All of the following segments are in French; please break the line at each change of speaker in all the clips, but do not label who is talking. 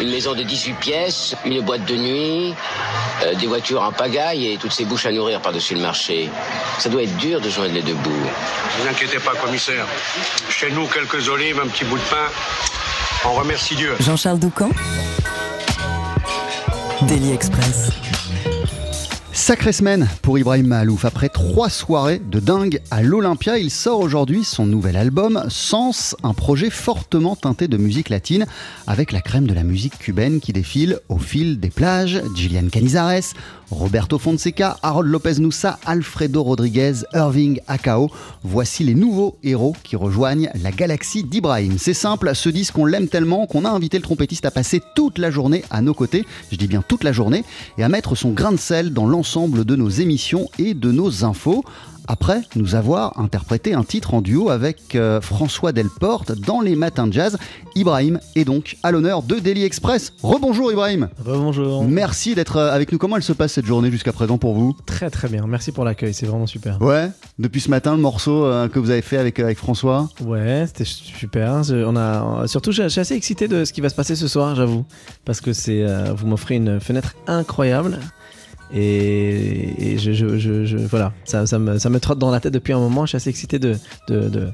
Une maison de 18 pièces, une boîte de nuit, euh, des voitures en pagaille et toutes ces bouches à nourrir par-dessus le marché. Ça doit être dur de joindre les deux bouts.
Ne vous inquiétez pas, commissaire. Chez nous, quelques olives, un petit bout de pain. On remercie Dieu.
Jean-Charles Doucan. Daily Express.
Sacrée semaine pour Ibrahim Mahalouf. Après trois soirées de dingue à l'Olympia, il sort aujourd'hui son nouvel album Sens, un projet fortement teinté de musique latine avec la crème de la musique cubaine qui défile au fil des plages. Gillian Canizares, Roberto Fonseca, Harold Lopez Noussa, Alfredo Rodriguez, Irving Akao. Voici les nouveaux héros qui rejoignent la galaxie d'Ibrahim. C'est simple, ce disque on l'aime tellement qu'on a invité le trompettiste à passer toute la journée à nos côtés, je dis bien toute la journée, et à mettre son grain de sel dans l'ensemble de nos émissions et de nos infos après nous avoir interprété un titre en duo avec euh, François Delporte dans les matins de jazz. Ibrahim est donc à l'honneur de Daily Express. Rebonjour Ibrahim.
Rebonjour.
Merci d'être euh, avec nous. Comment elle se passe cette journée jusqu'à présent pour vous?
Très très bien. Merci pour l'accueil. C'est vraiment super.
Ouais. Depuis ce matin, le morceau euh, que vous avez fait avec, avec François?
Ouais, c'était super. Je- on a, surtout, je je suis assez excité de ce qui va se passer ce soir, j'avoue. Parce que c'est, euh, vous m'offrez une fenêtre incroyable. Et, je, je- je- je- voilà, ça, ça me, ça me trotte dans la tête depuis un moment. Je suis assez excité de, de, de,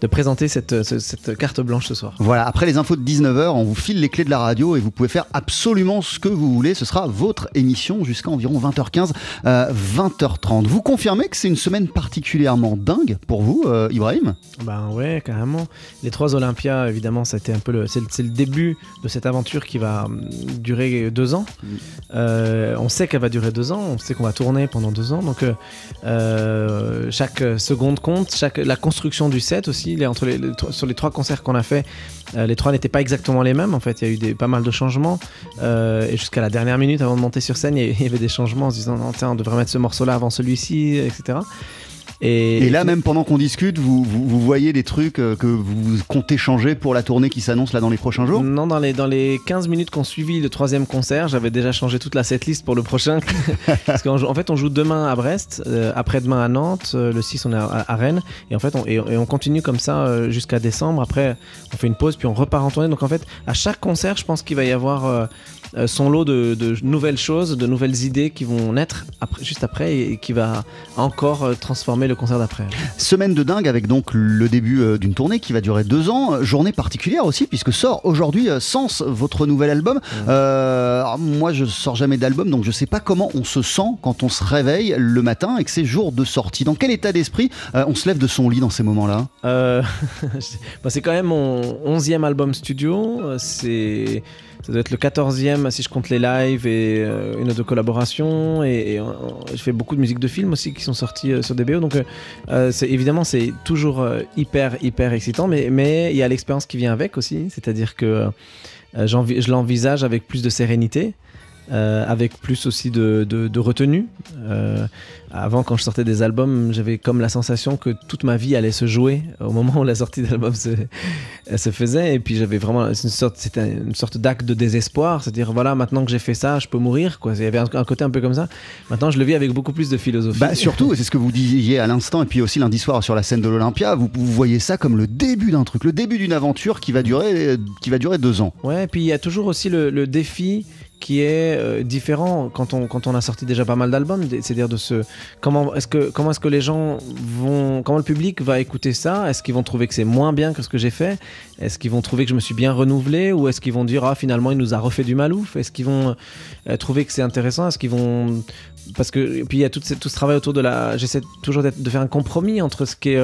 de présenter cette, ce- cette carte blanche ce soir.
Voilà, après les infos de 19h, on vous file les clés de la radio et vous pouvez faire absolument ce que vous voulez. Ce sera votre émission jusqu'à environ 20h15, euh, 20h30. Vous confirmez que c'est une semaine particulièrement dingue pour vous, euh, Ibrahim?
Ben ouais, carrément. Les trois Olympias, évidemment, ça a été un peu le, c'est, le- c'est le début de cette aventure qui va hum, durer deux ans. Euh, on sait qu'elle va durer deux ans, on sait qu'on va tourner pendant deux ans, donc euh, euh, chaque seconde compte, chaque la construction du set aussi. Sur les trois concerts qu'on a fait, euh, les trois n'étaient pas exactement les mêmes. En fait, il y a eu pas mal de changements euh, et jusqu'à la dernière minute avant de monter sur scène, il y- avait des changements en se disant on devrait mettre ce morceau-là avant celui-ci, etc.
Et là, même pendant qu'on discute, vous, vous, vous voyez des trucs euh, que vous comptez changer pour la tournée qui s'annonce là dans les prochains jours?
Non, dans les, dans les 15 minutes qu'on suivi le troisième concert, j'avais déjà changé toute la setlist pour le prochain. Parce qu'en en fait, on joue demain à Brest, euh, après-demain à Nantes, euh, le 6 on est à, à Rennes, et en fait, on, et, et on continue comme ça euh, jusqu'à décembre. Après, on fait une pause, puis on repart en tournée. Donc en fait, à chaque concert, je pense qu'il va y avoir son lot de, de nouvelles choses, de nouvelles idées qui vont naître après, juste après, et, et qui va encore transformer le concert d'après.
Semaine de dingue avec donc le début euh, d'une tournée qui va durer deux ans. Euh, Journée particulière aussi puisque sort aujourd'hui euh, Sens, votre nouvel album. Euh, moi je sors jamais d'album donc je sais pas comment on se sent quand on se réveille le matin et que c'est jour de sortie. Dans quel état d'esprit euh, on se lève de son lit dans ces moments-là?
Euh, bah, c'est quand même mon 11e album studio. C'est. Ça doit être le 14e si je compte les lives et euh, une ou deux collaborations. Et, euh, je fais beaucoup de musique de film aussi qui sont sortis euh, sur DBO. Donc, euh, évidemment, c'est toujours hyper, hyper excitant. Mais il y a l'expérience qui vient avec aussi. C'est-à-dire que je l'envisage avec plus de sérénité. Euh, avec plus aussi de, de, de retenue. Euh, avant, quand je sortais des albums, j'avais comme la sensation que toute ma vie allait se jouer au moment où la sortie d'album se, se faisait. Et puis j'avais vraiment une sorte, c'était une sorte d'acte de désespoir, c'est-à-dire voilà, maintenant que j'ai fait ça, je peux mourir. Quoi. Il y avait un, un côté un peu comme ça. Maintenant, je le vis avec beaucoup plus de philosophie.
Bah surtout, c'est ce que vous disiez à l'instant, et puis aussi lundi soir sur la scène de l'Olympia, vous, vous voyez ça comme le début d'un truc, le début d'une aventure qui va durer, qui va durer deux ans.
Ouais, et puis il y a toujours aussi le, le défi qui est euh, différent quand on, quand on a sorti déjà pas mal d'albums, c'est-à-dire de ce comment est-ce que comment est-ce que les gens vont comment le public va écouter ça? Est-ce qu'ils vont trouver que c'est moins bien que ce que j'ai fait? Est-ce qu'ils vont trouver que je me suis bien renouvelé? Ou est-ce qu'ils vont dire ah finalement il nous a refait du malouf? Est-ce qu'ils vont euh, trouver que c'est intéressant? Est-ce qu'ils vont parce que puis il y a tout ce, travail autour de la j'essaie toujours de faire un compromis entre ce qui est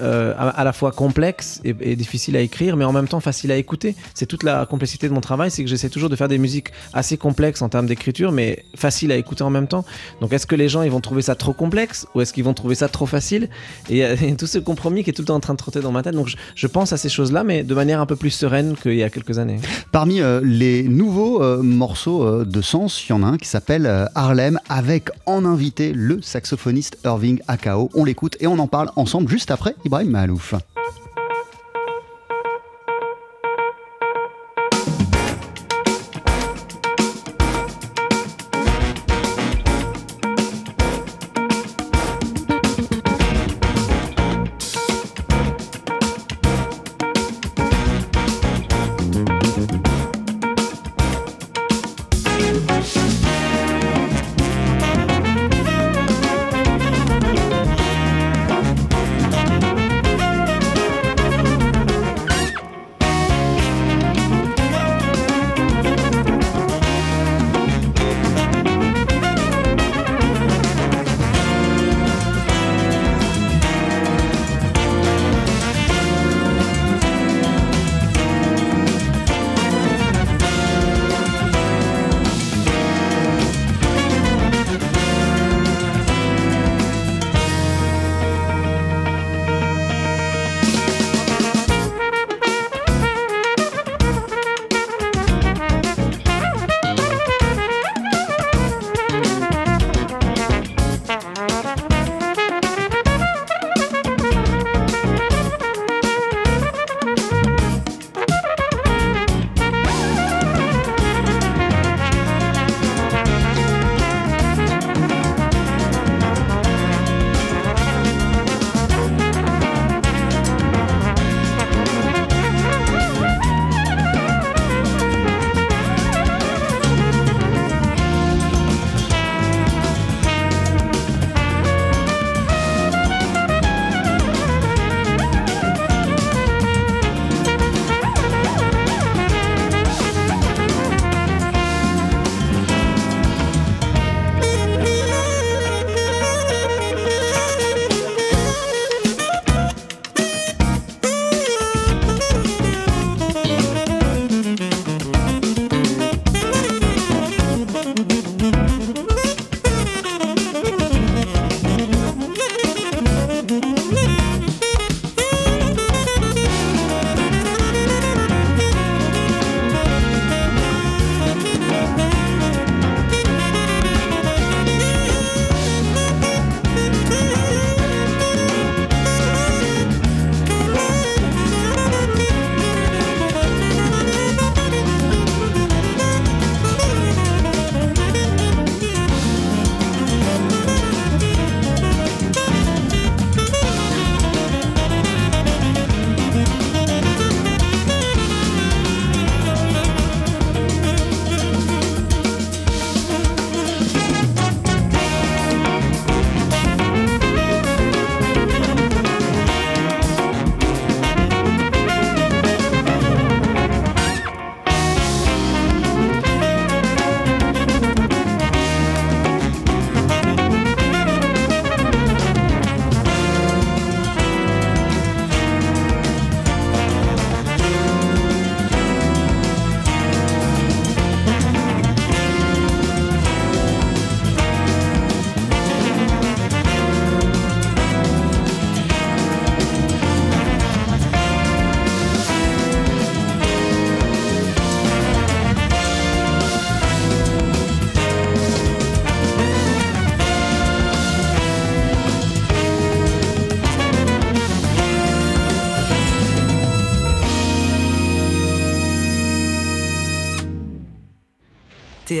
euh, à, à la fois complexe et, et difficile à écrire mais en même temps facile à écouter. C'est toute la complexité de mon travail c'est que j'essaie toujours de faire des musiques assez complexes en termes d'écriture mais faciles à écouter en même temps donc est-ce que les gens ils vont trouver ça trop complexe ou est-ce qu'ils vont trouver ça trop facile? Et il y a tout ce compromis qui est tout le temps en train de trotter dans ma tête donc je, pense à ces choses là mais de manière un peu plus sereine qu'il y a quelques années
Parmi euh, les nouveaux euh, morceaux euh, de Sens, il y en a un qui s'appelle Harlem avec en invité le saxophoniste Irving Akao. On l'écoute et on en parle ensemble juste après Ibrahim Mahalouf.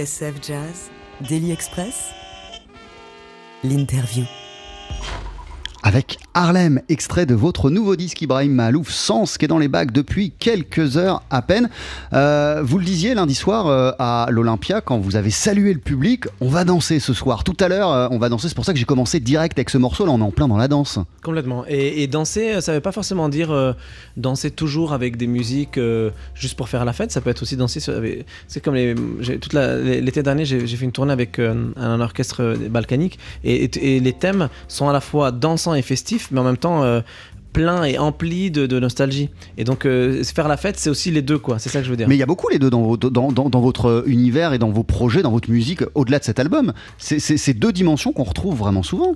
TSF Jazz, Daily Express, l'interview.
Avec Harlem, extrait de votre nouveau disque Ibrahim Malouf, Sens, qui est dans les bacs depuis quelques heures à peine. Euh, vous le disiez lundi soir euh, à l'Olympia, quand vous avez salué le public, on va danser ce soir. Tout à l'heure, euh, on va danser, c'est pour ça que j'ai commencé direct avec ce morceau, là on est en plein dans la danse.
Complètement. Et, danser, ça veut pas forcément dire danser toujours avec des musiques juste pour faire la fête. Ça peut être aussi danser. C'est comme l'été dernier, j'ai fait une tournée avec un orchestre balkanique et les thèmes sont à la fois dansants et festifs, mais en même temps euh, pleins et emplis de, de nostalgie. Et donc euh, faire la fête, c'est aussi les deux, quoi. C'est ça que je veux dire.
Mais il y a beaucoup les deux dans, vos- dans, dans- dans votre univers et dans vos projets, dans votre musique, au-delà de cet album. C'est deux dimensions qu'on retrouve vraiment souvent.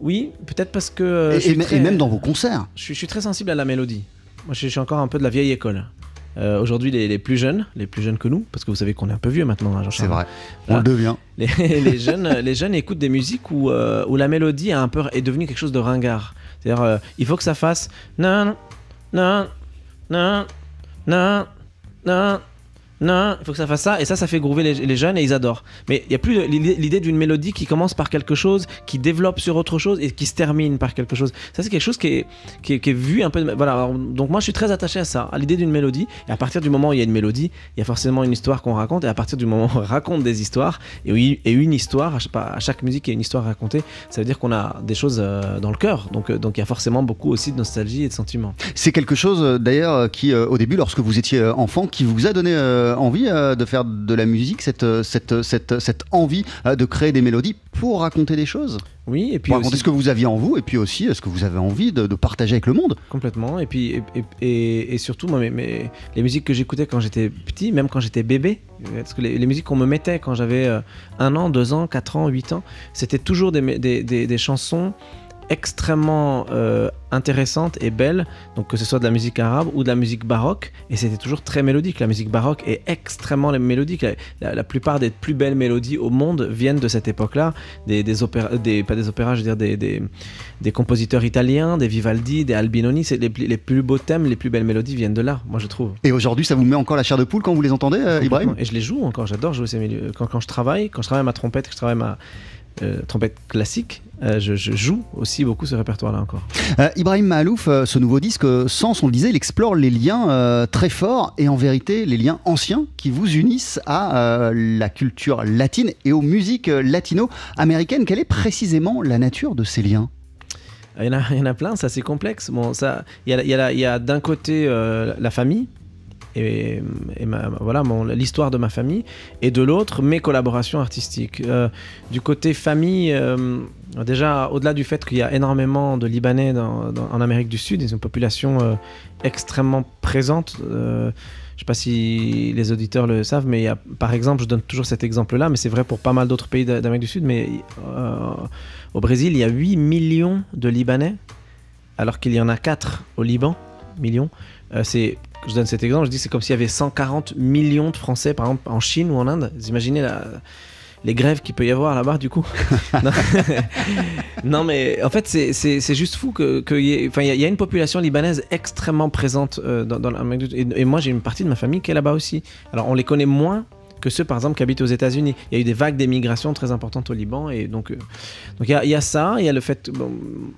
Oui, peut-être parce que euh,
et, même dans vos concerts.
Je suis, je suis très sensible à la mélodie. Moi, je suis encore un peu de la vieille école. Euh, Aujourd'hui, les, les plus jeunes, les plus jeunes que nous, parce que vous savez qu'on est un peu vieux maintenant, hein, Jean-Charles.
C'est vrai. On
Ah.
le devient.
Les, les jeunes, les jeunes écoutent des musiques où, euh, où la mélodie a un peu, est devenue quelque chose de ringard. C'est-à-dire, euh, il faut que ça fasse non, non, non, non, non, non. Il faut que ça fasse ça, et ça, ça fait groover les, jeunes et ils adorent. Mais il n'y a plus l'idée d'une mélodie qui commence par quelque chose, qui développe sur autre chose et qui se termine par quelque chose. Ça, c'est quelque chose qui est, qui est, vu un peu. voilà. Donc moi, je suis très attaché à ça, à l'idée d'une mélodie. Et à partir du moment où il y a une mélodie, il y a forcément une histoire qu'on raconte. Et à partir du moment où on raconte des histoires, et, et une histoire, à chaque, musique, il y a une histoire racontée, ça veut dire qu'on a des choses euh, dans le cœur. Donc, euh, donc il y a forcément beaucoup aussi de nostalgie et de sentiments.
C'est quelque chose euh, d'ailleurs qui, au début, lorsque vous étiez enfant, qui vous a donné envie euh, de faire de la musique, cette, euh, cette, cette, cette envie euh, de créer des mélodies pour raconter des choses,
Oui, et puis
pour raconter
aussi-
ce que vous aviez en vous, et puis aussi euh, ce que vous avez envie de, de partager avec le monde.
Complètement. Et puis, et, et- surtout, moi, mes- mes- les musiques que j'écoutais quand j'étais petit, même quand j'étais bébé, parce que les, les musiques qu'on me mettait quand j'avais euh, un an, deux ans, quatre ans, huit ans, c'était toujours des, des, des- des chansons extrêmement euh, intéressantes et belles, donc que ce soit de la musique arabe ou de la musique baroque, et c'était toujours très mélodique. La musique baroque est extrêmement mélodique. La, la- la plupart des plus belles mélodies au monde viennent de cette époque-là, des, des opéras, des, pas des opéras, je veux dire des, des, des compositeurs italiens, des Vivaldi, des Albinoni. C'est les, les plus beaux thèmes, les plus belles mélodies viennent de là, moi je trouve.
Et aujourd'hui, ça vous met encore la chair de poule quand vous les entendez, euh, Ibrahim?
Et je les joue encore, j'adore jouer ces milieux. Quand, quand je travaille, quand je travaille ma trompette, que je travaille ma euh, trompette classique, euh, je, je joue aussi beaucoup ce répertoire-là encore.
Euh, Ibrahim Mahalouf, ce nouveau disque, Sens, on le disait, il explore les liens très forts et en vérité les liens anciens qui vous unissent à la culture latine et aux musiques latino-américaines. Quelle est précisément la nature de ces liens?
Il y, en a, il y en a plein, c'est assez complexe. Bon, ça, il y a, d'un côté la famille et, voilà l'histoire de ma famille, et de l'autre mes collaborations artistiques. Euh, du côté famille, euh, déjà au-delà du fait qu'il y a énormément de Libanais en Amérique du Sud, ils ont une population euh, extrêmement présente. je sais pas si les auditeurs le savent, mais par exemple, je donne toujours cet exemple-là, mais c'est vrai pour pas mal d'autres pays d'A- d'Amérique du Sud, mais au Brésil, il y a 8 millions de Libanais, alors qu'il y en a 4 au Liban, millions. Euh, c'est, je donne cet exemple, je dis c'est comme s'il y avait 140 millions de Français, par exemple, en Chine ou en Inde. Vous imaginez la- les grèves qu'il peut y avoir là-bas, du coup? Non. Non, mais en fait, c'est- juste fou que, que y ait- enfin, il y, a- il y a une population libanaise extrêmement présente euh, dans, dans et, et moi, j'ai une partie de ma famille qui est là-bas aussi. Alors, on les connaît moins que ceux, par exemple, qui habitent aux États-Unis. Il y a eu des vagues d'émigration très importantes au Liban, et donc, euh, donc il y, a- il y a ça, il y a le fait. bon,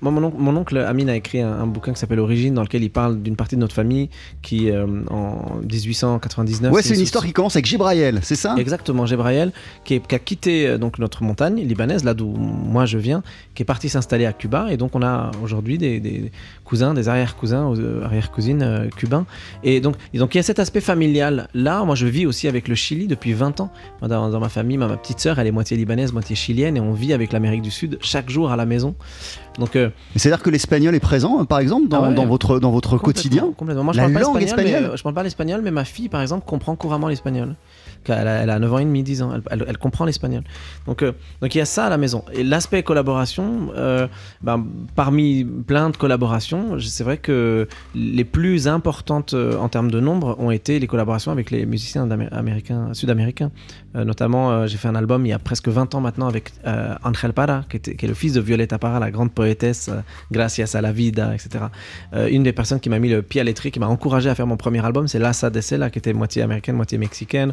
moi, mon, oncle, mon oncle Amine a écrit un, un bouquin qui s'appelle Origine, dans lequel il parle d'une partie de notre famille qui, euh, en 1899.
Ouais, c'est une histoire qui commence avec Gibraël, c'est ça?
Exactement, Gébraël, qui, est- qui a quitté euh, donc notre montagne libanaise, là d'où moi je viens, qui est parti s'installer à Cuba, et donc on a aujourd'hui des, des cousins, des arrière-cousins, arrière-cousines euh, cubains, et donc, et donc il y a cet aspect familial. Là, moi je vis aussi avec le Chili depuis 20 ans. Dans, dans ma famille, ma, ma petite sœur, elle est moitié libanaise, moitié chilienne, et on vit avec l'Amérique du Sud chaque jour à la maison. Donc euh,
C'est-à-dire que l'espagnol est présent, par exemple, dans,
Ah ouais.
dans votre, dans votre
Complètement,
quotidien?
Complètement. Moi, je
La
parle pas
langue
l'espagnol, mais,
espagnole?
euh, je parle pas l'espagnol, mais ma fille, par exemple, comprend couramment l'espagnol. Elle a, elle a 9 ans et demi, 10 ans. Elle, comprend l'espagnol. Donc, euh, donc il y a ça à la maison. Et l'aspect collaboration, euh, ben, parmi plein de collaborations, c'est vrai que les plus importantes euh, en termes de nombre ont été les collaborations avec les musiciens d'Amé- américains- sud-américains. Euh, notamment, euh, j'ai fait un album il y a presque 20 ans maintenant avec euh, Angel Parra, qui, est le fils de Violeta Parra, la grande poétesse, euh, Gracias a la vida, etc. Euh, une des personnes qui m'a mis le pied à l'étrier, qui m'a encouragé à faire mon premier album, c'est Lassa de Sela, qui était moitié américaine, moitié mexicaine.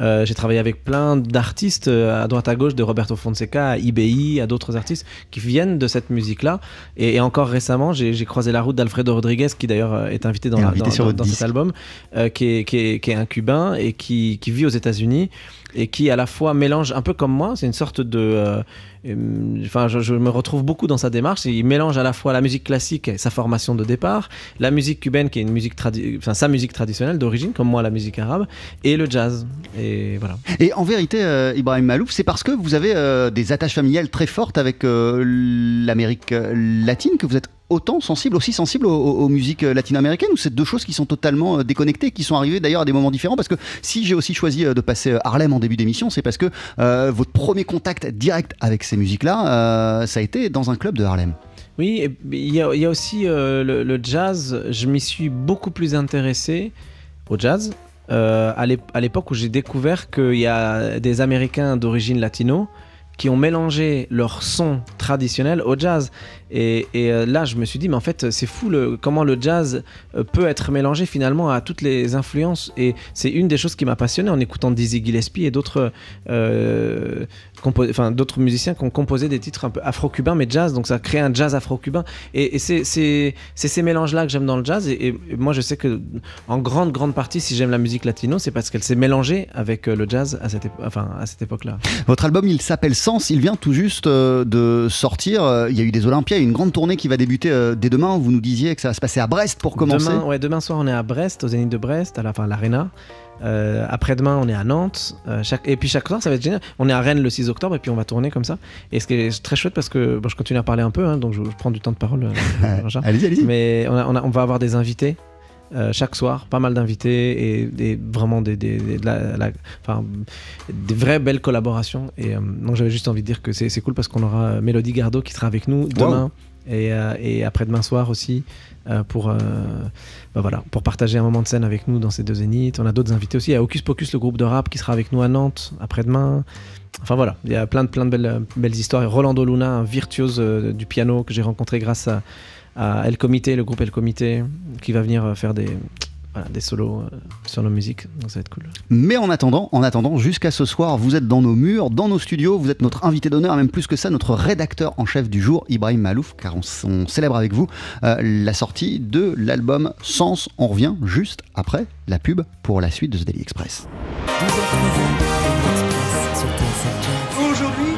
Euh, j'ai travaillé avec plein d'artistes euh, à droite à gauche, de Roberto Fonseca à IBI, à d'autres artistes qui viennent de cette musique-là. Et, et encore récemment, j'ai croisé la route d'Alfredo Rodriguez, qui d'ailleurs euh, est invité dans,
Est
la-
invité
dans- dans- cet album, euh, qui, est, qui, est, qui est un Cubain et qui, qui vit aux États-Unis et qui à la fois mélange un peu comme moi, c'est une sorte de, euh, enfin, je, me retrouve beaucoup dans sa démarche. Il mélange à la fois la musique classique, sa formation de départ, la musique cubaine qui est une musique enfin sa musique traditionnelle d'origine, comme moi la musique arabe, et le jazz. Et voilà.
Et en vérité, euh, Ibrahim Malouf, c'est parce que vous avez euh, des attaches familiales très fortes avec l'Amérique latine que vous êtes autant sensible, aussi sensible aux, musiques euh, latino-américaines ou c'est deux choses qui sont totalement euh, déconnectées, qui sont arrivées d'ailleurs à des moments différents? Parce que si j'ai aussi choisi euh, de passer Harlem en début d'émission, c'est parce que votre premier contact direct avec ces musiques-là, ça a été dans un club de Harlem.
Oui, il y, a- aussi le, le jazz. Je m'y suis beaucoup plus intéressé au jazz à l'époque où j'ai découvert qu'il y a des Américains d'origine latino qui ont mélangé leur son traditionnel au jazz. Et, euh, là, je me suis dit, mais en fait, c'est fou le, comment le jazz euh, peut être mélangé finalement à toutes les influences. Et c'est une des choses qui m'a passionné en écoutant Dizzy Gillespie et d'autres euh, musiciens qui ont composé des titres un peu afro-cubains, mais jazz. Donc ça crée un jazz afro-cubain. Et, c'est ces mélanges-là que j'aime dans le jazz. Et, moi, je sais que en grande, grande partie, si j'aime la musique latino, c'est parce qu'elle s'est mélangée avec le jazz à cette, à cette époque-là.
Votre album, il s'appelle Sens, il vient tout juste de sortir. Il y a eu des Olympias, une grande tournée qui va débuter euh, dès demain. Vous nous disiez que ça va se passer à Brest pour commencer.
Demain, ouais, demain soir, on est à Brest, au Zénith de Brest, à la fin l'Arena. Euh, après-demain, on est à Nantes. Euh, chaque... Et puis chaque soir, ça va être génial. On est à Rennes le 6 octobre et puis on va tourner comme ça. Et ce qui est très chouette parce que bon, je continue à parler un peu, hein, donc je, je prends du temps de parole. euh.
Allez-y, allez-y.
Mais on, a- on a- on va avoir des invités. Euh, chaque soir, pas mal d'invités et vraiment des, des, des- de la- la- enfin, des vraies belles collaborations. Et euh, donc j'avais juste envie de dire que c'est cool parce qu'on aura euh, Mélodie Gardot qui sera avec nous demain et, euh, et après-demain soir aussi pour, bah voilà, pour partager un moment de scène avec nous dans ces deux zéniths. On a d'autres invités aussi. Il y a Hocus Pocus, le groupe de rap qui sera avec nous à Nantes après-demain. Enfin voilà, il y a plein de, plein de belles, belles histoires. Et Rolando Luna, un virtuose du piano que j'ai rencontré grâce à, à El Comité, le groupe El Comité, qui va venir euh, faire des, voilà, des solos euh, sur nos musiques. Donc ça va être cool.
Mais en attendant, en attendant, jusqu'à ce soir, vous êtes dans nos murs, dans nos studios, vous êtes notre invité d'honneur, et même plus que ça, notre rédacteur en chef du jour, Ibrahim Malouf, car on, célèbre avec vous euh, la sortie de l'album Sens. On revient juste après la pub pour la suite de ce Daily Express.
12h13, Daily Express sur TSF Jazz.
Aujourd'hui,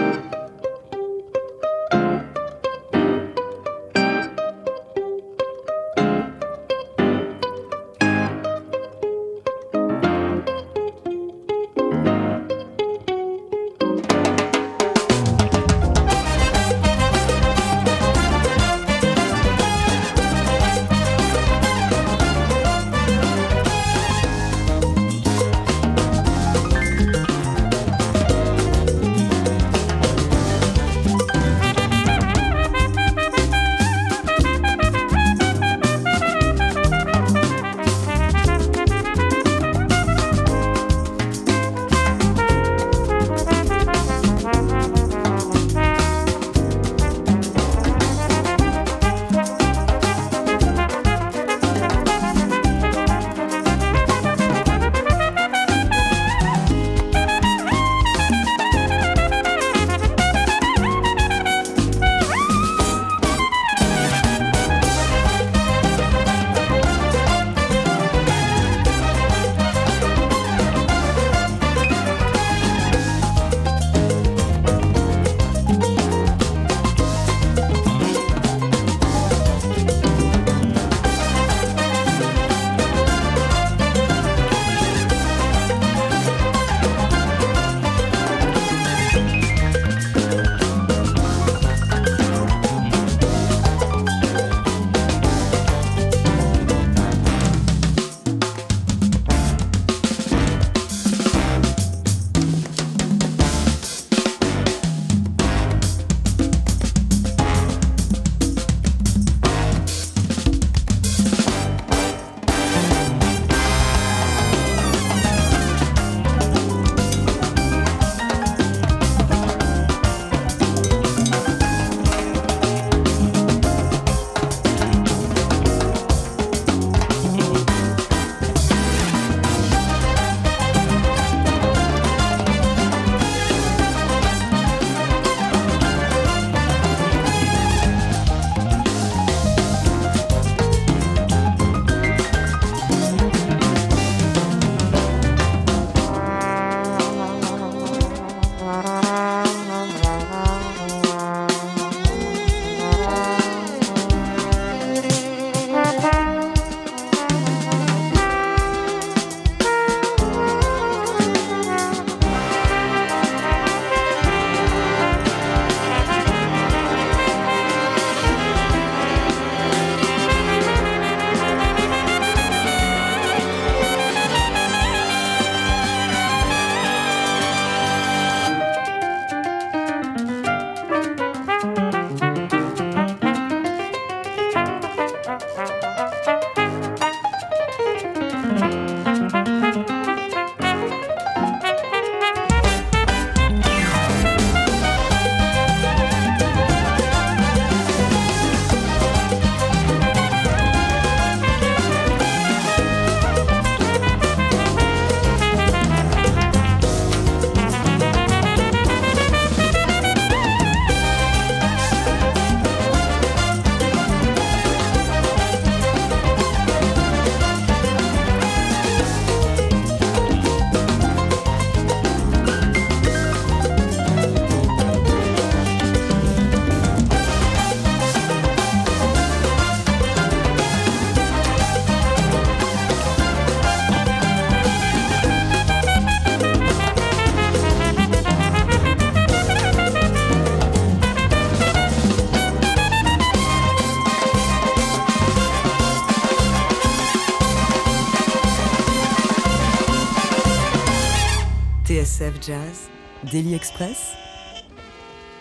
Jazz, Daily Express,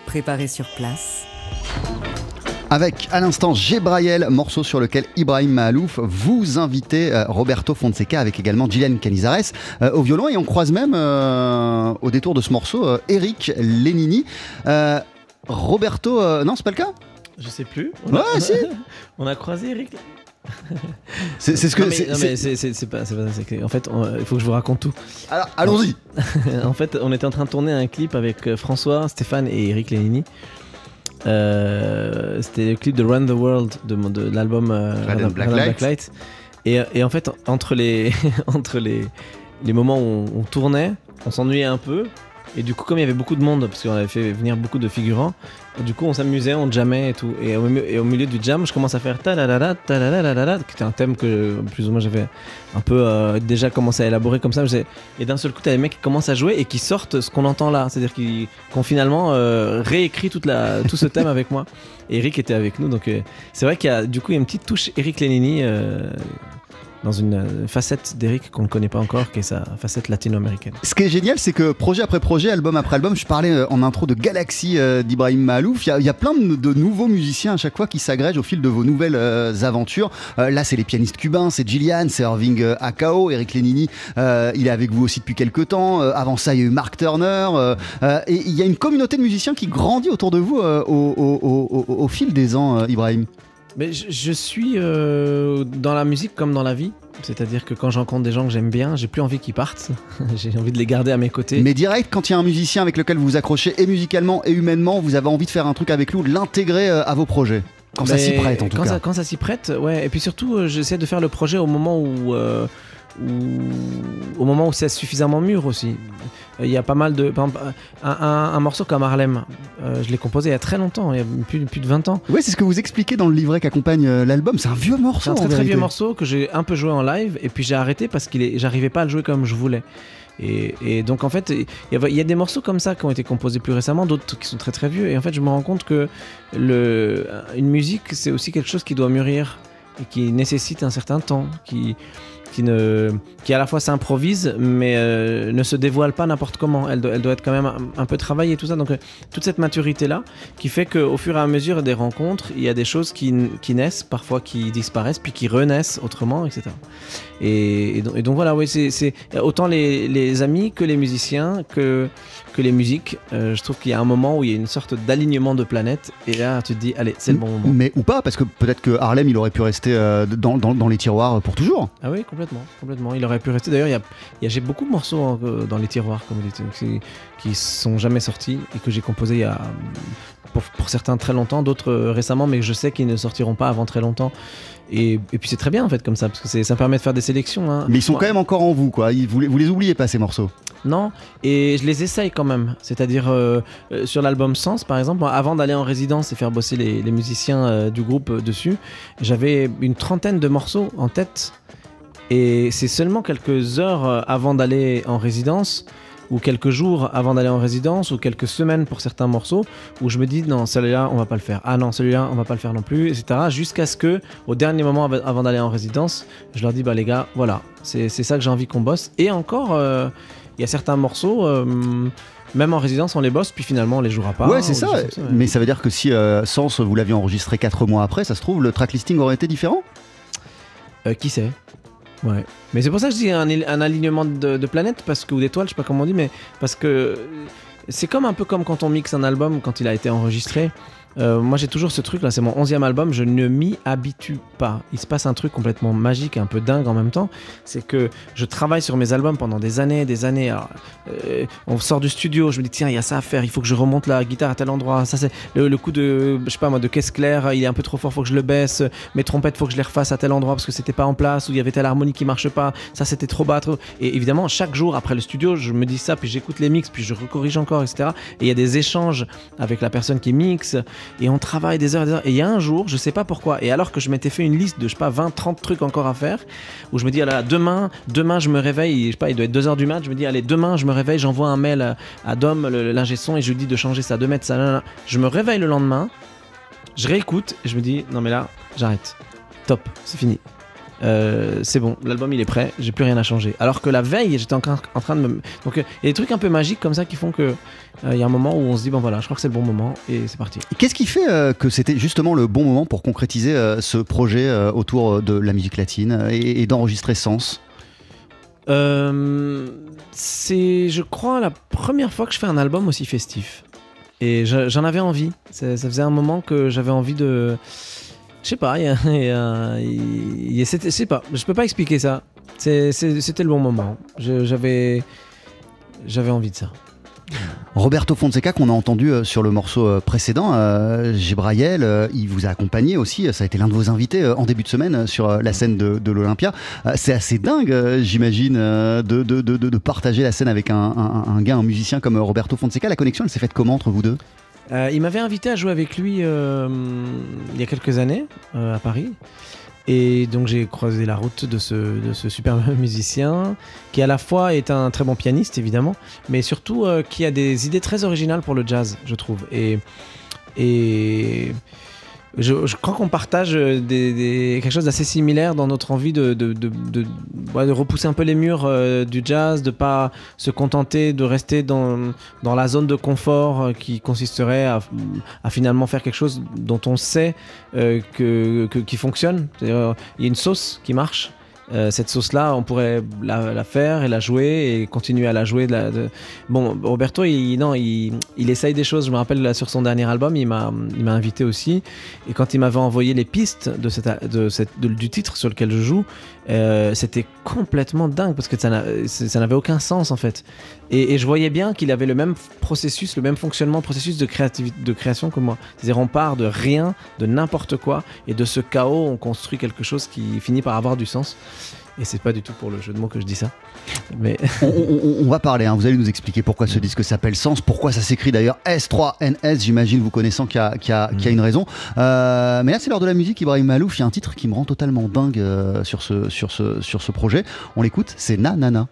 préparé sur place.
Avec à l'instant Gébraïel, morceau sur lequel Ibrahim Mahalouf vous invitez euh, Roberto Fonseca avec également Gillian Canizares euh, au violon et on croise même euh, au détour de ce morceau euh, Eric Lenini. Euh, Roberto, euh, non c'est pas le cas?
Je sais plus.
Ouais, si.
On a croisé Eric.
C'est ce que...
Non, mais-
c'est-
pas, pas En fait, on- il faut que je vous raconte tout.
Alors allons-y
en fait, on était en train de tourner un clip avec euh, François, Stéphane et Eric Lénini. Euh, C'était le clip de Run the World de, l'album euh,
Red and
Red
Black
and
Light.
Light. Et, et en fait, entre les, entre les, les moments où on, on tournait, on s'ennuyait un peu. Et du coup, comme il y avait beaucoup de monde, parce qu'on avait fait venir beaucoup de figurants, du coup, on s'amusait, on jammait et tout. Et au, milieu- du jam, je commence à faire ta la la la ta la la la la qui était un thème que plus ou moins j'avais un peu euh, déjà commencé à élaborer comme ça. Et d'un seul coup, t'as les mecs qui commencent à jouer et qui sortent ce qu'on entend là. C'est-à-dire qu'ils qu'on finalement euh, réécrit tout ce thème avec moi. Et Eric était avec nous, donc euh, c'est vrai qu'il y a du coup y a une petite touche Eric Lenini dans une euh, facette d'Eric qu'on ne connaît pas encore, qui est sa facette latino-américaine.
Ce qui est génial, c'est que projet après projet, album après album, je parlais euh, en intro de Galaxy euh, d'Ibrahim Mahalouf. Il y, a- plein de, nouveaux musiciens à chaque fois qui s'agrègent au fil de vos nouvelles aventures. Là, c'est les pianistes cubains, c'est Gillian, c'est Irving Akao, Eric Lenini. il est avec vous aussi depuis quelques temps. Avant ça, il y a eu Mark Turner. et il y a une communauté de musiciens qui grandit autour de vous au, fil des ans, Ibrahim.
Mais je, je suis euh, dans la musique comme dans la vie. C'est-à-dire que quand j'encontre des gens que j'aime bien, j'ai plus envie qu'ils partent. j'ai envie de les garder à mes côtés.
Mais direct, quand il y a un musicien avec lequel vous vous accrochez, et musicalement et humainement, vous avez envie de faire un truc avec lui, de l'intégrer euh, à vos projets. Quand ça s'y prête, en tout
quand
cas.
Ça, quand ça s'y prête, ouais. Et puis surtout, euh, j'essaie de faire le projet au moment où, euh, où- au moment où c'est suffisamment mûr aussi. Euh, Il y a pas mal de, par exemple, un, un- un morceau comme Harlem. euh, je l'ai composé il y a très longtemps, il y a plus, plus de 20 ans.
Oui, c'est ce que vous expliquez dans le livret qui accompagne euh, l'album. C'est un vieux morceau.
C'est un très très vieux morceau que j'ai un peu joué en live et puis j'ai arrêté parce est, j'arrivais pas à le jouer comme je voulais. Et, et donc en fait, il y, y a des morceaux comme ça qui ont été composés plus récemment, d'autres qui sont très très vieux. Et en fait, je me rends compte que le, une musique, c'est aussi quelque chose qui doit mûrir et qui nécessite un certain temps, qui, qui, à la fois s'improvise, mais euh, ne se dévoile pas n'importe comment. Elle doit, être quand même un, peu travaillée, tout ça. Donc euh, toute cette maturité-là qui fait qu'au fur et à mesure des rencontres, il y a des choses qui, naissent, parfois qui disparaissent, puis qui renaissent autrement, etc. Et, et donc, voilà, oui, c'est c'est autant les, les amis que les musiciens, que, que les musiques. Euh, je trouve qu'il y a un moment où il y a une sorte d'alignement de planètes, et là tu te dis, allez, c'est le bon moment.
Mais ou pas, parce que peut-être que Harlem, il aurait pu rester euh, dans, dans- dans les tiroirs pour toujours.
Ah oui, complètement, complètement. Il aurait pu rester. D'ailleurs, il y a, il y a- j'ai beaucoup de morceaux hein, euh, dans les tiroirs, comme vous dites, qui, sont jamais sortis et que j'ai composés il y a, pour, pour certains très longtemps, d'autres euh, récemment, mais je sais qu'ils ne sortiront pas avant très longtemps. Et, et puis c'est très bien en fait comme ça, parce que ça permet de faire des sélections. hein.
Mais ils sont quand même encore en vous, quoi. Ils- vous, les- vous les oubliez pas, ces morceaux.
Non, et je les essaye quand même. C'est-à-dire euh, euh, sur l'album Sens, par exemple, moi, avant d'aller en résidence et faire bosser les, les musiciens euh, du groupe dessus, j'avais une trentaine de morceaux en tête. Et c'est seulement quelques heures avant d'aller en résidence, ou quelques jours avant d'aller en résidence, ou quelques semaines pour certains morceaux, où je me dis non, celui-là, on va pas le faire. Ah non, celui-là, on va pas le faire non plus, etc. Jusqu'à ce que, au dernier moment av- avant d'aller en résidence, je leur dis bah les gars, voilà, c'est ça que j'ai envie qu'on bosse. Et encore. euh, il y a certains morceaux, euh, même en résidence, on les bosse, puis finalement, on les jouera pas.
ouais, c'est ça.
ouais.
Mais ça veut dire que si euh, Sens, vous l'aviez enregistré 4 mois après, ça se trouve, le track listing aurait été différent?
Euh, qui sait? Ouais. Mais c'est pour ça que je dis un, alignement de, de planètes, parce que, ou d'étoiles, je sais pas comment on dit, mais parce que c'est comme un peu comme quand on mixe un album quand il a été enregistré. Euh, moi j'ai toujours ce truc là, c'est mon onzième album, je ne m'y habitue pas. Il se passe un truc complètement magique, un peu dingue en même temps. C'est que je travaille sur mes albums pendant des années, des années. Alors, euh, on sort du studio, je me dis tiens il y a ça à faire, il faut que je remonte la guitare à tel endroit. Ça c'est le, le coup de, je sais pas moi, de caisse claire, il est un peu trop fort, faut que je le baisse. Mes trompettes, faut que je les refasse à tel endroit parce que c'était pas en place ou il y avait telle harmonie qui marche pas. Ça c'était trop bas. trop- Et évidemment chaque jour après le studio, je me dis ça, puis j'écoute les mix, puis je recorrige encore, etc. Et il y a des échanges avec la personne qui mixe et on travaille des heures et des heures. Et il y a un jour, je sais pas pourquoi, et alors que je m'étais fait une liste de, je sais pas, 20, 30 trucs encore à faire, où je me dis, ah là demain, demain, je me réveille, je sais pas, il doit être 2h du mat, je me dis, allez, demain, je me réveille, j'envoie un mail à, Dom, l'ingé son, et je lui dis de changer ça, de mettre ça, là, là. Je me réveille le lendemain, je réécoute, et je me dis, non mais là, j'arrête. Top, c'est fini. Euh, c'est bon, l'album il est prêt, j'ai plus rien à changer. Alors que la veille, j'étais encore en train de me. Donc euh, il y a des trucs un peu magiques comme ça qui font que euh, il y a un moment où on se dit bon voilà, je crois que c'est le bon moment et c'est parti.
Qu'est-ce qui fait que c'était justement le bon moment pour concrétiser ce projet autour de la musique latine et, et d'enregistrer Sens?
C'est, je crois, la première fois que je fais un album aussi festif. Et je- j'en avais envie. Ça faisait un moment que j'avais envie de. Je sais pas, il y a- y a- sais pas, je peux pas expliquer ça. C'était le bon moment. J'avais, envie de ça.
Roberto Fonseca, qu'on a entendu euh, sur le morceau euh, précédent, euh, euh, il vous a accompagné aussi. Ça a été l'un de vos invités en début de semaine sur la scène de, l'Olympia. C'est assez dingue, j'imagine, de, de- de- partager la scène avec un, un- un gars, un musicien comme Roberto Fonseca. La connexion, elle s'est faite comment entre vous deux?
Euh, il m'avait invité à jouer avec lui euh, il y a quelques années euh, à Paris. Et donc j'ai croisé la route de ce, de ce super musicien qui à la fois est un très bon pianiste évidemment, mais surtout qui a des idées très originales pour le jazz, je trouve. Et je, crois qu'on partage euh, des, quelque chose d'assez similaire dans notre envie de, repousser un peu les murs euh, du jazz, de pas se contenter de rester dans, la zone de confort euh, qui consisterait à, finalement faire quelque chose dont on sait euh, que, qui fonctionne. Il y a une sauce qui marche. Euh, cette sauce-là, on pourrait la, faire et la jouer et continuer à la jouer. de Bon, Roberto, il, non, il, essaye des choses. Je me rappelle sur son dernier album, il m'a, invité aussi. Et quand il m'avait envoyé les pistes de- du titre sur lequel je joue, euh, c'était complètement dingue parce que ça, n'a- ça n'avait aucun sens en fait. Et, je voyais bien qu'il avait le même processus, le même fonctionnement, processus de, de création que moi. C'est-à-dire on part de rien, de n'importe quoi, et de ce chaos, on construit quelque chose qui finit par avoir du sens. Et c'est pas du tout pour le jeu de mots que je dis ça. Mais
on, va parler, hein. vous allez nous expliquer pourquoi ce disque s'appelle Sens, pourquoi ça s'écrit d'ailleurs S3NS, j'imagine vous connaissant qu'il y a, une raison. Euh, mais là c'est l'heure de la musique, Ibrahim Malouf, il y a un titre qui me rend totalement dingue euh, sur, ce, sur, ce, sur ce projet. On l'écoute, c'est Na Nana.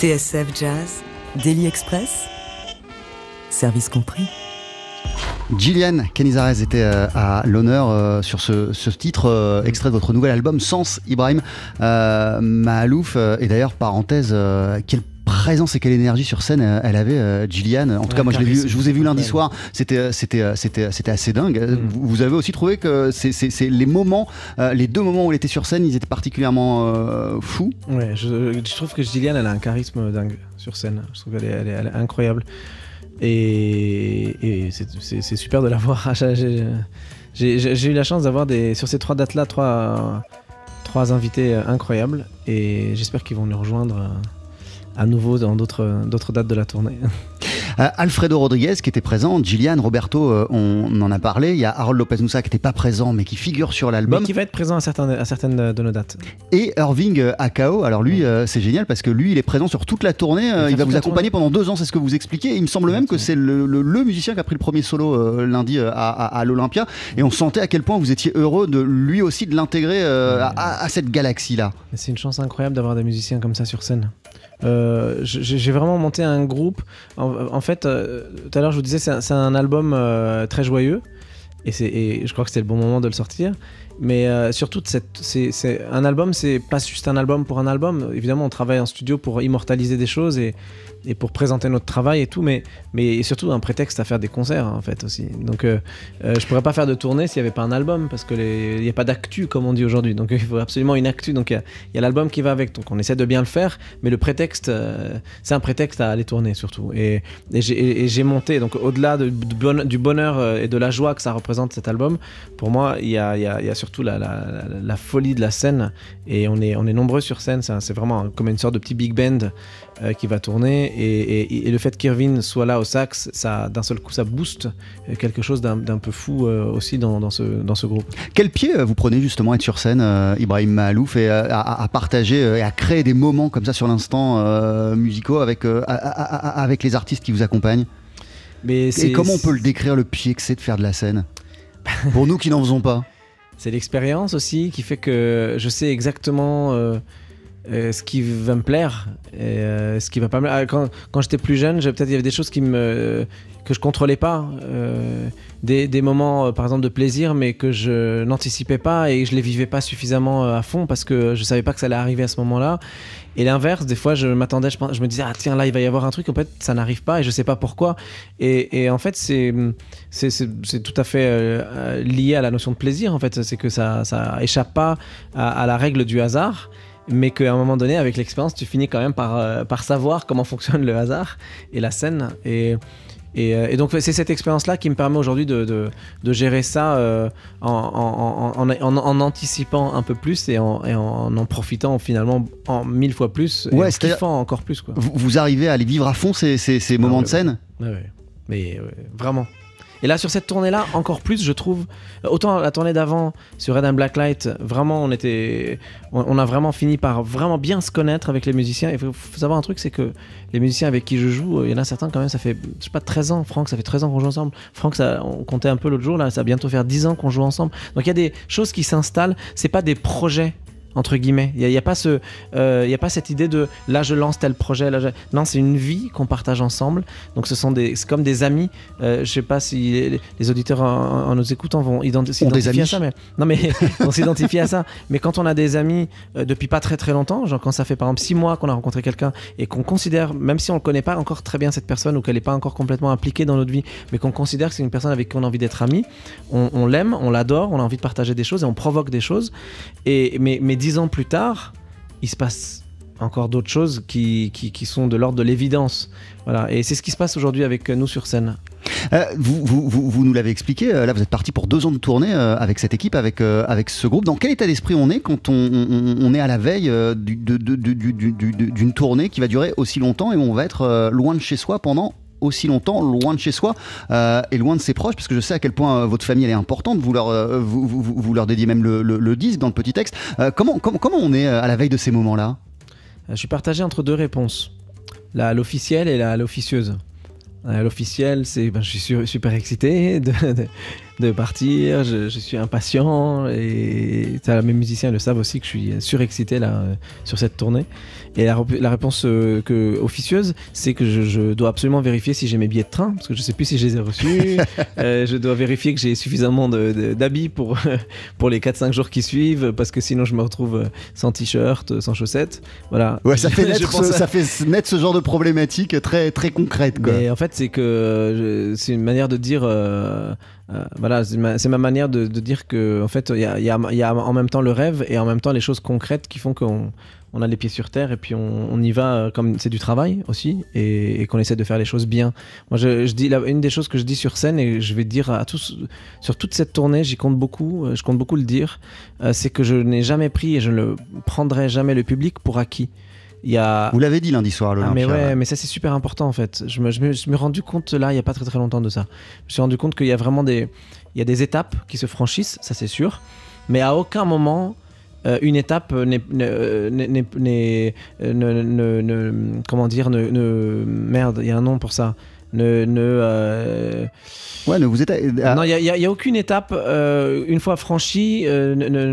TSF Jazz, Daily Express, service compris.
Gillian Canizares était euh, à l'honneur euh, sur ce, titre euh, extrait de votre nouvel album Sans Ibrahim euh, Mahalouf. Et d'ailleurs, parenthèse, quelle présence et quelle énergie sur scène euh, elle avait, euh, Gillian. En tout
Ouais,
cas, moi je, vu, je vous ai vu lundi soir, c'était, euh, c'était, c'était, c'était assez dingue.
Mm.
Vous, avez aussi trouvé que c'est, c'est- c'est les moments, euh, les deux moments où elle était sur scène, ils étaient particulièrement euh, fous.
Ouais, je, je trouve que Gillian, elle a un charisme dingue sur scène. Je trouve qu'elle est, elle est- elle est incroyable. Et, et c'est- super de la voir. J'ai- J'ai eu la chance d'avoir des sur ces trois dates-là trois, trois invités incroyables. Et j'espère qu'ils vont nous rejoindre à nouveau dans d'autres dates de la tournée.
Euh, Alfredo Rodriguez qui était présent, Gillian, Roberto, euh, on, en a parlé. Il y a Harold Lopez Moussa qui n'était pas présent mais qui figure sur
Mais
l'album.
qui va être présent à, certains, à certaines de nos dates.
Et Irving euh, Akao, alors lui, c'est génial parce que lui, il est présent sur toute la tournée. il va vous accompagner pendant deux ans, c'est ce que vous expliquez. Il me semble même que c'est le, le- le musicien qui a pris le premier solo lundi à, à- à l'Olympia. Et on sentait à quel point vous étiez heureux de lui aussi de l'intégrer euh, à, à cette galaxie-là.
Mais C'est une chance incroyable d'avoir des musiciens comme ça sur scène. Euh, j'ai j'ai vraiment monté un groupe. En, en fait, euh, tout à l'heure, je vous disais, c'est un, album euh, très joyeux. Et, et je crois que c'était le bon moment de le sortir. Mais euh, surtout, c'est un album, c'est pas juste un album pour un album. Évidemment, on travaille en studio pour immortaliser des choses et, et pour présenter notre travail et tout, mais, mais surtout un prétexte à faire des concerts en fait aussi. Donc, euh, euh, je pourrais pas faire de tournée s'il n'y avait pas un album parce que il n'y a pas d'actu comme on dit aujourd'hui. Donc, il faut absolument une actu. Donc, il y a- l'album qui va avec. Donc, on essaie de bien le faire, mais le prétexte, euh, c'est un prétexte à aller tourner surtout. Et, j'ai- monté, donc au-delà de- du bonheur- euh, et de la joie que ça représente cet album, pour moi, il y a, y y a surtout la, la- la- la folie de la scène. Et on est, on est nombreux sur scène. C'est vraiment comme une sorte de petit big band euh, qui va tourner. Et, et- et le fait qu'Irvin soit là au sax, ça, d'un seul coup, ça booste euh, quelque chose d'un peu fou euh, aussi dans, dans ce, dans ce groupe.
Quel pied vous prenez justement à être sur scène, euh, Ibrahim Mahalouf, et à, à partager et à créer des moments comme ça sur l'instant musicaux avec, à- à- à- avec les artistes qui vous accompagnent?
Mais
Et comment on peut le décrire le pied que c'est de faire de la scène? Pour nous qui n'en faisons pas.
C'est l'expérience aussi qui fait que je sais exactement euh, euh, ce qui va me plaire et euh, ce qui va pas me. Ah, Quand, quand j'étais plus jeune, peut-être il y avait des choses qui me, que je contrôlais pas. euh, des, des moments, euh, par exemple, de plaisir, mais que je n'anticipais pas et je les vivais pas suffisamment euh, à fond parce que je savais pas que ça allait arriver à ce moment-là. Et l'inverse, des fois, je m'attendais, je, je me disais, ah tiens, là, il va y avoir un truc, en fait, ça n'arrive pas et je sais pas pourquoi. Et, et en fait, c'est tout à fait lié à la notion de plaisir, en fait. C'est que ça, ça échappe pas à, la règle du hasard, mais qu'à un moment donné, avec l'expérience, tu finis quand même par, par savoir comment fonctionne le hasard et la scène. Et. Et, euh, et donc c'est cette expérience-là qui me permet aujourd'hui de, de, de gérer ça euh, en, en, en, en, en- en anticipant un peu plus et en, et en profitant finalement en mille fois plus et
Ouais,
en kiffant encore plus. Quoi.
Vous, vous arrivez à les vivre à fond ces, ces- ces moments
ouais,
de scène?
Ouais. Mais vraiment. Et là, sur cette tournée-là, encore plus, je trouve. Autant la tournée d'avant, sur Red and Blacklight, vraiment, on était. On, a vraiment fini par vraiment bien se connaître avec les musiciens. Il faut, savoir un truc, c'est que les musiciens avec qui je joue, il y en a certains quand même, ça fait, je sais pas, 13 ans. Franck, ça fait 13 ans qu'on joue ensemble. Franck, ça, on comptait un peu l'autre jour, là, ça va bientôt faire 10 ans qu'on joue ensemble. Donc il y a des choses qui s'installent. C'est pas des projets entre guillemets. Il n'y a, il y a pas ce, euh, y a pas cette idée de là je lance tel projet. Là, je- Non, c'est une vie qu'on partage ensemble. Donc ce sont des, c'est comme des amis. Euh, je sais pas si les, les auditeurs en, en nous écoutant vont identi- s'identifier à ça, mais non mais on s'identifie à ça. Mais quand on a des amis euh, depuis pas très très longtemps, genre quand ça fait par exemple six mois qu'on a rencontré quelqu'un et qu'on considère, même si on ne connaît pas encore très bien cette personne ou qu'elle n'est pas encore complètement impliquée dans notre vie, mais qu'on considère que c'est une personne avec qui on a envie d'être ami, on, on l'aime, on l'adore, on a envie de partager des choses et on provoque des choses. Et mais, mais dix ans plus tard, il se passe encore d'autres choses qui, qui, sont de l'ordre de l'évidence. Voilà. Et c'est ce qui se passe aujourd'hui avec nous sur scène.
Euh, vous, vous, vous, nous l'avez expliqué, euh, là vous êtes parti pour deux ans de tournée euh, avec cette équipe, avec, euh, avec ce groupe. Dans quel état d'esprit on est quand on, on- est à la veille euh, d'une tournée qui va durer aussi longtemps et on va être euh, loin de chez soi pendant aussi longtemps, loin de chez soi euh, et loin de ses proches, parce que je sais à quel point euh, votre famille est importante, vous leur, euh, vous, vous- leur dédiez même le, le- le disque dans le petit texte. Comment, comment, comment on est à la veille de ces moments-là?
Je suis partagé entre deux réponses. L'officielle et l'officieuse. Euh, L'officiel, c'est ben, je suis su- super excité de partir, je, je suis impatient et ça, mes musiciens le savent aussi que je suis surexcité là euh, sur cette tournée. Et la, réponse euh, que, officieuse, c'est que je, je dois absolument vérifier si j'ai mes billets de train parce que je sais plus si je les ai reçus. Euh, je dois vérifier que j'ai suffisamment d'habits pour, pour les 4-5 jours qui suivent parce que sinon je me retrouve sans t-shirt, sans chaussettes. Voilà.
Ouais, ça fait, naître ce,
à-
ça fait naître ce genre de problématique très, très concrète. Quoi.
mais en fait, c'est que c'est une manière de dire. euh, euh, voilà, c'est ma, manière de, dire que en fait, il y a, en même temps le rêve et en même temps les choses concrètes qui font qu'on on a les pieds sur terre et puis on, y va euh, comme c'est du travail aussi et, qu'on essaie de faire les choses bien. Moi, je, dis une des choses que je dis sur scène et je vais dire à tous sur toute cette tournée, j'y compte beaucoup, euh, je compte beaucoup le dire, c'est que je n'ai jamais pris et je ne prendrai jamais le public pour acquis. Il y a
Vous l'avez dit lundi soir à
ah mais
l'Olympia.
ouais, mais ça c'est super important en fait. Je me, je me- je me suis rendu compte là, il y a pas très très longtemps de ça. Je me suis rendu compte qu'il y a vraiment des, il y a des étapes qui se franchissent, ça c'est sûr. Mais à aucun moment euh, une étape n'est, n'est- n'est- n'est- n'est- ne, ne- ne- comment dire, ne, ne- merde, il y a un nom pour ça. Ne, ne, euh,
Ouais, ne vous êtes. ah,
non, il n'y a, a aucune étape, euh, une fois franchie, euh, ne, ne-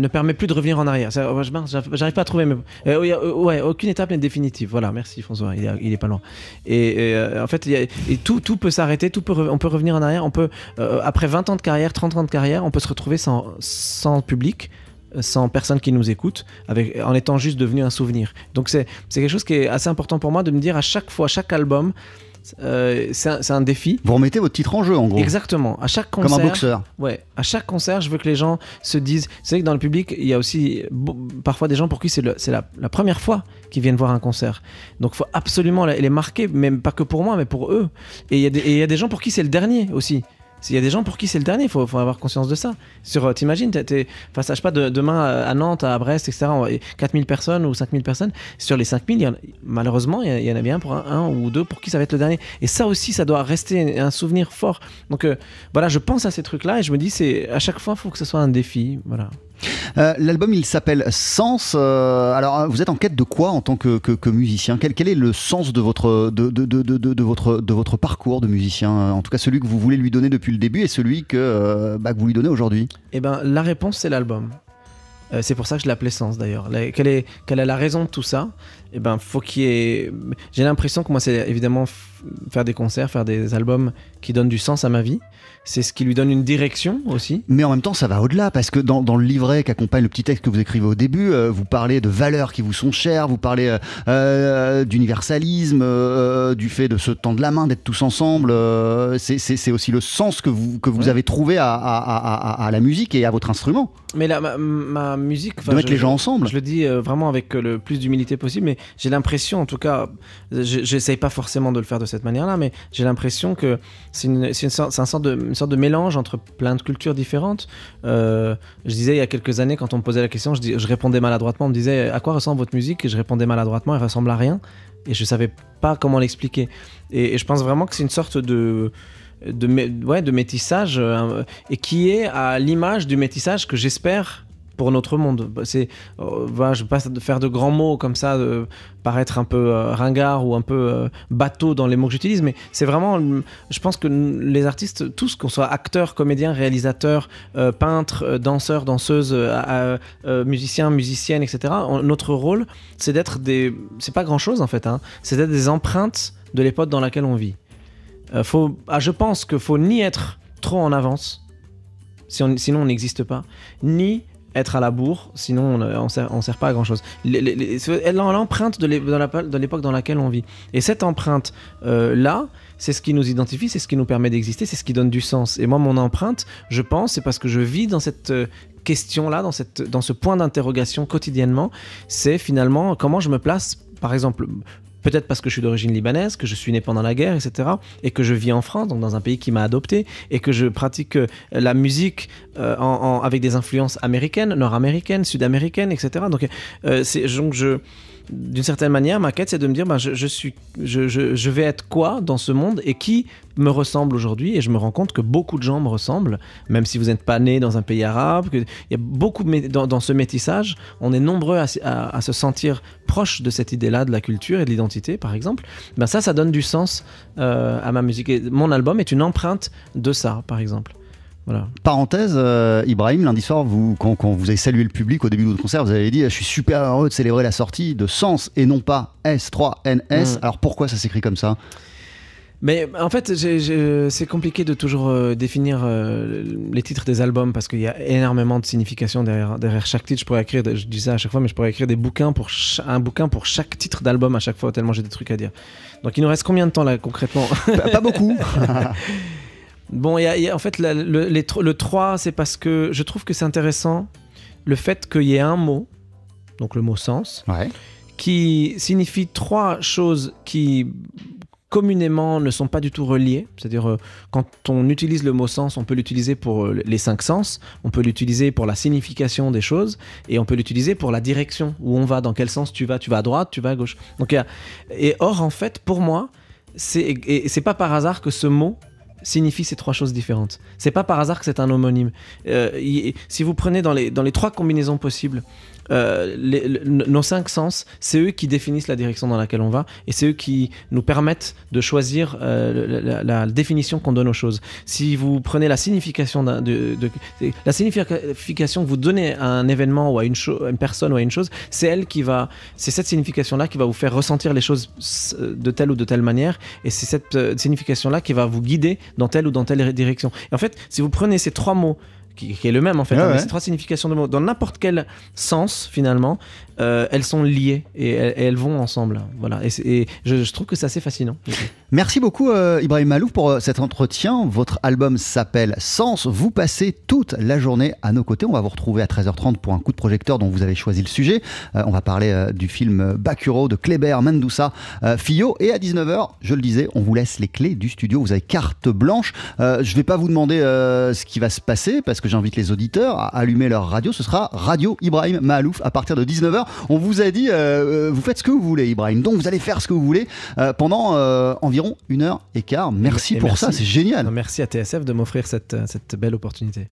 ne permet plus de revenir en arrière. Mince, j'arrive pas à trouver. Mais, euh, euh, ouais, aucune étape n'est définitive. Voilà, merci François, il est, il est pas loin. Et, et, euh, en fait, y a- et tout, tout peut s'arrêter, tout peut, on peut revenir en arrière. On peut, euh, après 20 ans de carrière, 30 ans de carrière, on peut se retrouver sans, sans public euh, sans personne qui nous écoute, avec, en étant juste devenu un souvenir. Donc c'est c'est quelque chose qui est assez important pour moi de me dire à chaque fois, chaque album, euh, c'est un, défi.
Vous remettez votre titre en jeu, en gros.
Exactement. À chaque concert.
Comme un boxeur.
Ouais. À chaque concert, je veux que les gens se disent. C'est vrai que dans le public, il y a aussi parfois des gens pour qui c'est la, la première fois qu'ils viennent voir un concert. Donc, il faut absolument les marquer, même pas que pour moi, mais pour eux. Et il y, a des- et il y a des gens pour qui c'est le dernier aussi. Il y a des gens pour qui c'est le dernier, il faut, avoir conscience de ça. Sur, euh, T'imagines, t'es- à, je sais pas, de- demain à à Nantes, à Brest, etc., on va- 4000 personnes ou 5000 personnes. Sur les 5000, il y en a- malheureusement, il y, en a bien pour un, un ou deux pour qui ça va être le dernier. Et ça aussi, ça doit rester un souvenir fort. Donc euh, voilà, je pense à ces trucs-là et je me dis, c'est à chaque fois, il faut que ce soit un défi. Voilà.
Euh, L'album, il s'appelle Sens. Euh, alors, euh, vous êtes en quête de quoi en tant que, musicien? Quel, est le sens de votre, de, votre, de votre parcours de musicien? En tout cas, celui que vous voulez lui donner depuis le début et celui que, bah, vous lui donnez aujourd'hui.
Eh ben, la réponse, c'est l'album. C'est pour ça que je l'appelais Sens d'ailleurs. Quelle est, la raison de tout ça? Eh ben, faut qu'il ait. J'ai l'impression que moi, c'est évidemment faire des concerts, faire des albums qui donnent du sens à ma vie. C'est ce qui lui donne une direction aussi.
Mais en même temps, ça va au-delà, parce que dans, dans le livret qui accompagne le petit texte que vous écrivez au début, euh, vous parlez de valeurs qui vous sont chères, vous parlez euh, euh, d'universalisme, euh, du fait de se tendre la main, d'être tous ensemble. c'est- aussi le sens que vous, que vous
Ouais.
avez trouvé à, à- à- à- à la musique et à votre instrument,
Mais la, ma, ma musique.
de mettre
je-
les gens ensemble.
Je le dis vraiment avec le plus d'humilité possible, mais j'ai l'impression, en tout cas, je- j'essaye pas forcément de le faire de cette manière-là, mais j'ai l'impression que c'est une, une sorte, c'est un sorte de, une sorte de mélange entre plein de cultures différentes. Euh, je disais il y a quelques années, quand on me posait la question, je, répondais maladroitement, on me disait à quoi ressemble votre musique? Et je répondais maladroitement, elle ressemble à rien. Et je savais pas comment l'expliquer. Et, je pense vraiment que c'est une sorte de de, ouais, de métissage euh, et qui est à l'image du métissage que j'espère pour notre monde. Bah, C'est, euh, voilà, je passe de faire de grands mots comme ça, paraître un peu euh, ringard ou un peu euh, bateau dans les mots que j'utilise, mais c'est vraiment, je pense que les artistes, tous, qu'on soit acteurs, comédiens, réalisateurs, euh, peintres, danseurs, danseuses, musiciens, musiciennes, etc. notre rôle, c'est d'être des, c'est pas grand chose en fait, hein, c'est d'être des empreintes de l'époque dans laquelle on vit. Faut, ah, je pense qu'il faut ni être trop en avance, si on- sinon on n'existe pas, ni être à la bourre, sinon on ne on sert, pas à grand chose. L'empreinte de l'époque dans laquelle on vit. Et cette empreinte euh, là, c'est ce qui nous identifie, c'est ce qui nous permet d'exister, c'est ce qui donne du sens. Et moi, mon empreinte, je pense, c'est parce que je vis dans cette euh, question-là, dans, cette, dans ce point d'interrogation quotidiennement, c'est finalement comment je me place, par exemple, peut-être parce que je suis d'origine libanaise, que je suis né pendant la guerre, etc., et que je vis en France, donc dans un pays qui m'a adopté, et que je pratique euh, la musique euh, avec des influences américaines, nord-américaines, sud-américaines, etc. Donc, euh, donc je d'une certaine manière, ma quête, c'est de me dire, ben, je, suis, je, je- vais être quoi dans ce monde et qui me ressemble aujourd'hui? Et je me rends compte que beaucoup de gens me ressemblent, même si vous n'êtes pas né dans un pays arabe. que Il y a beaucoup dans, ce métissage, on est nombreux à se sentir proche de cette idée-là, de la culture et de l'identité, par exemple. Ben ça, ça donne du sens euh, à ma musique. Et mon album est une empreinte de ça, par exemple. Voilà.
Parenthèse, euh, Ibrahim, lundi soir, vous, quand, quand vous avez salué le public au début de votre concert, vous avez dit Je suis super heureux de célébrer la sortie de Sens et non pas S3NS.
Mm.
Alors pourquoi ça s'écrit comme ça?
Mais en fait, c'est compliqué de toujours euh, définir euh, les titres des albums parce qu'il y a énormément de signification derrière, derrière chaque titre. Je pourrais écrire, je dis ça à chaque fois, mais je pourrais écrire des bouquins pour un bouquin pour chaque titre d'album à chaque fois, tellement j'ai des trucs à dire. Donc il nous reste combien de temps là concrètement?
Pas, pas beaucoup.
Bon, y a- y a- en fait, la- le, les tro- le 3, c'est parce que je trouve que c'est intéressant le fait qu'il y ait un mot, donc le mot sens,
Ouais.
qui signifie trois choses qui communément ne sont pas du tout reliées. C'est-à-dire, euh, quand on utilise le mot sens, on peut l'utiliser pour euh, les cinq sens, on peut l'utiliser pour la signification des choses, et on peut l'utiliser pour la direction, où on va, dans quel sens tu vas. Tu vas à droite, tu vas à gauche. Donc, il y a- et or, en fait, pour moi, c'est et c'est pas par hasard que ce mot signifie ces trois choses différentes. C'est pas par hasard que c'est un homonyme. Euh, si vous prenez dans les, dans les trois combinaisons possibles, euh, nos cinq sens, c'est eux qui définissent la direction dans laquelle on va et c'est eux qui nous permettent de choisir euh, la, définition qu'on donne aux choses. Si vous prenez la signification de, la signification que vous donnez à un événement ou à une, à une personne ou à une chose, c'est elle qui va, c'est cette signification-là qui va vous faire ressentir les choses s- de telle ou de telle manière et c'est cette euh, signification-là qui va vous guider dans telle ou dans telle direction. Et en fait, si vous prenez ces trois mots qui, qui est le même en fait, hein, mais
ouais.
ces trois significations de mots, dans n'importe quel sens finalement, euh, elles sont liées et elles, et elles vont ensemble. Voilà. Et, je, je trouve que c'est assez fascinant.
Merci beaucoup euh, Ibrahim Malouf pour euh, cet entretien. Votre album s'appelle Sens. Vous passez toute la journée à nos côtés. On va vous retrouver à 13h30 pour un coup de projecteur dont vous avez choisi le sujet. Euh, on va parler du film Bakuro de Kleber Mendoussa euh, Fillot. Et à 19h, je le disais, on vous laisse les clés du studio. Vous avez carte blanche. Je ne vais pas vous demander ce qui va se passer parce que j'invite les auditeurs à allumer leur radio. Ce sera Radio Ibrahim Malouf à partir de 19h. On vous a dit, euh, euh, vous faites ce que vous voulez, Ibrahim. Donc vous allez faire ce que vous voulez euh, pendant euh, environ une heure et quart. Merci
Et
pour
merci.
ça, c'est génial.
Merci à TSF de m'offrir cette, cette belle opportunité.